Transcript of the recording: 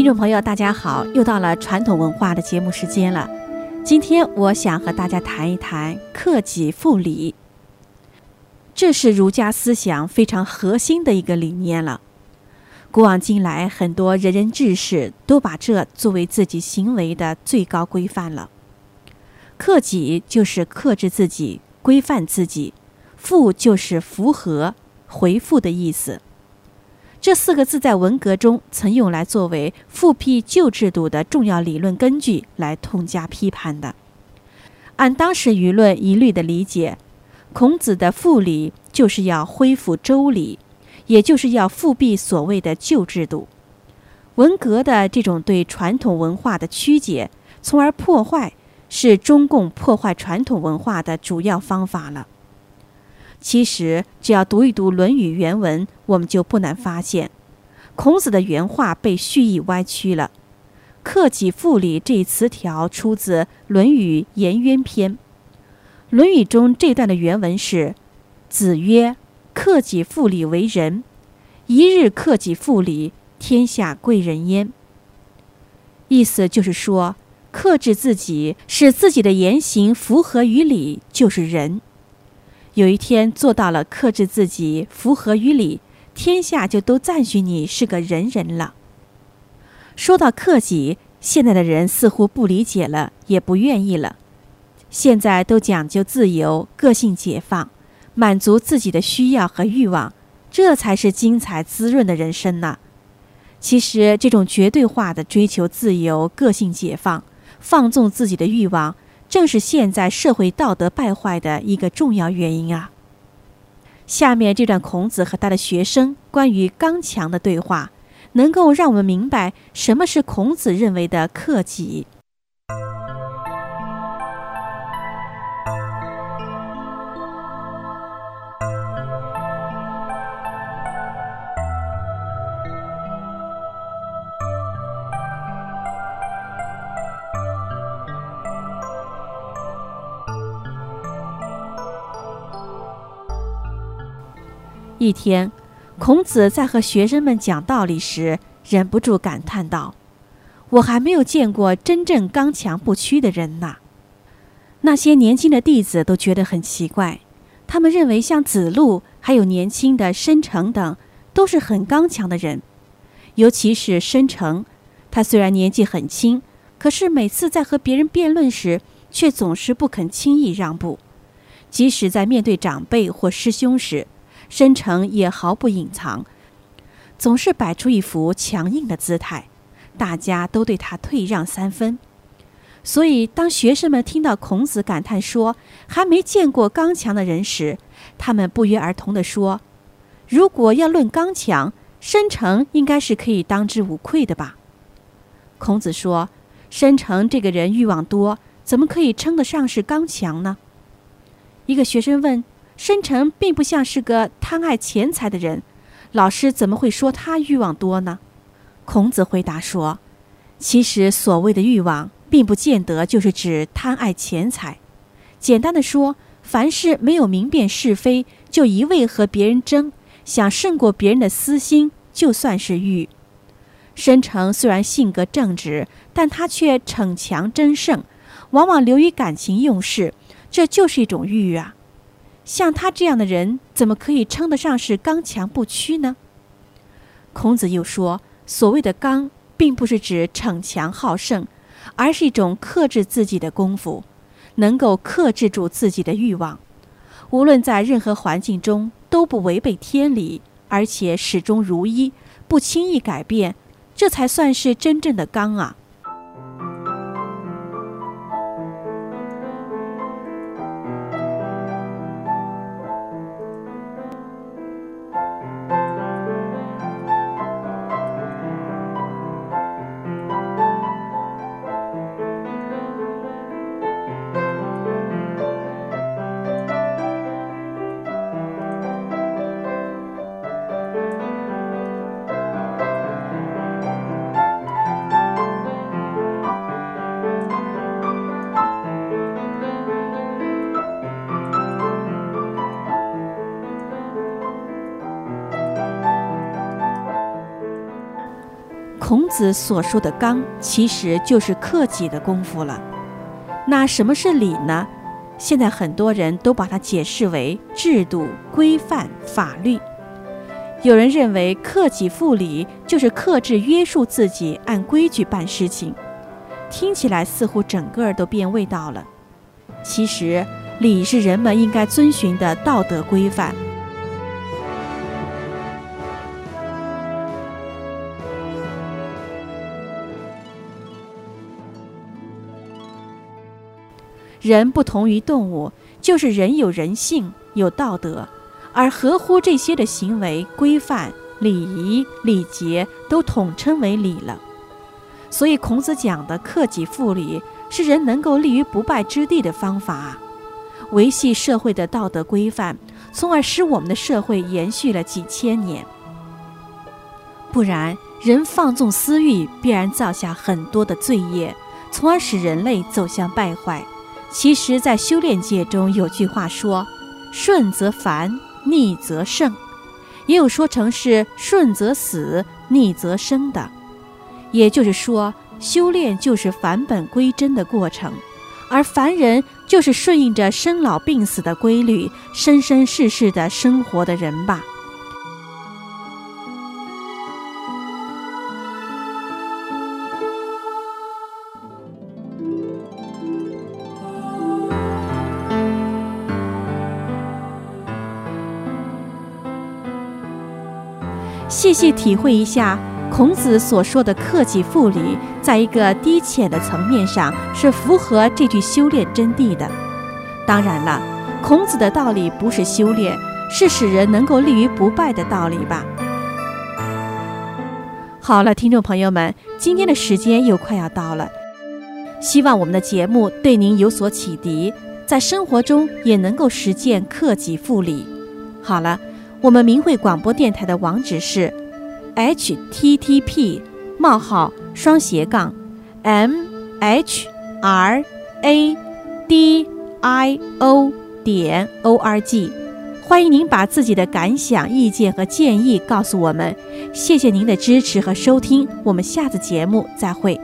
听众朋友，大家好，又到了传统文化的节目时间了。今天我想和大家谈一谈克己复礼，这是儒家思想非常核心的一个理念了。古往今来，很多仁人志士都把这作为自己行为的最高规范了。克己就是克制自己、规范自己，复就是符合、回复的意思。这四个字在文革中曾用来作为复辟旧制度的重要理论根据来痛加批判的。按当时舆论一律的理解，孔子的复礼就是要恢复周礼，也就是要复辟所谓的旧制度。文革的这种对传统文化的曲解，从而破坏，是中共破坏传统文化的主要方法了。其实，只要读一读《论语》原文，我们就不难发现，孔子的原话被蓄意歪曲了。“克己复礼”这一词条出自《论语·颜渊篇》。《论语》中这段的原文是：“子曰：‘克己复礼为仁，一日克己复礼，天下贵人焉。’”意思就是说，克制自己，使自己的言行符合于礼，就是仁。有一天做到了克制自己、符合于理，天下就都赞许你是个仁人了。说到克己，现在的人似乎不理解了，也不愿意了。现在都讲究自由、个性解放，满足自己的需要和欲望，这才是精彩滋润的人生呢。其实，这种绝对化的追求自由、个性解放，放纵自己的欲望。正是现在社会道德败坏的一个重要原因啊。下面这段孔子和他的学生关于刚强的对话，能够让我们明白什么是孔子认为的克己。一天，孔子在和学生们讲道理时，忍不住感叹道：“我还没有见过真正刚强不屈的人呐。”那些年轻的弟子都觉得很奇怪，他们认为像子路，还有年轻的申成等，都是很刚强的人。尤其是申成，他虽然年纪很轻，可是每次在和别人辩论时，却总是不肯轻易让步，即使在面对长辈或师兄时。申城也毫不隐藏，总是摆出一副强硬的姿态，大家都对他退让三分。所以，当学生们听到孔子感叹说“还没见过刚强的人”时，他们不约而同地说：“如果要论刚强，申城应该是可以当之无愧的吧？”孔子说：“申城这个人欲望多，怎么可以称得上是刚强呢？”一个学生问。申成并不像是个贪爱钱财的人，老师怎么会说他欲望多呢？孔子回答说：“其实所谓的欲望，并不见得就是指贪爱钱财。简单的说，凡是没有明辨是非，就一味和别人争，想胜过别人的私心，就算是欲。申成虽然性格正直，但他却逞强争胜，往往流于感情用事，这就是一种欲啊。”像他这样的人，怎么可以称得上是刚强不屈呢？孔子又说：“所谓的刚，并不是指逞强好胜，而是一种克制自己的功夫，能够克制住自己的欲望，无论在任何环境中都不违背天理，而且始终如一，不轻易改变，这才算是真正的刚啊。”孔子所说的刚，其实就是克己的功夫了。那什么是礼呢？现在很多人都把它解释为制度、规范、法律。有人认为克己复礼就是克制约束自己，按规矩办事情，听起来似乎整个都变味道了。其实，礼是人们应该遵循的道德规范。人不同于动物，就是人有人性，有道德。而合乎这些的行为规范、礼仪、礼节，都统称为礼了。所以孔子讲的克己复礼，是人能够立于不败之地的方法，维系社会的道德规范，从而使我们的社会延续了几千年。不然，人放纵私欲，必然造下很多的罪业，从而使人类走向败坏。其实，在修炼界中有句话说：“顺则繁。”逆则胜，也有说成是顺则死，逆则生的。也就是说，修炼就是返本归真的过程，而凡人就是顺应着生老病死的规律，生生世世的生活的人吧。细细体会一下孔子所说的克己复礼，在一个低浅的层面上是符合这句修炼真谛的。当然了，孔子的道理不是修炼，是使人能够立于不败的道理吧。好了，听众朋友们，今天的时间又快要到了，希望我们的节目对您有所启迪，在生活中也能够实践克己复礼。好了。我们明慧广播电台的网址是 h t t p 冒号双斜杠 m h r a d i o 点 o r g，欢迎您把自己的感想、意见和建议告诉我们。谢谢您的支持和收听，我们下次节目再会。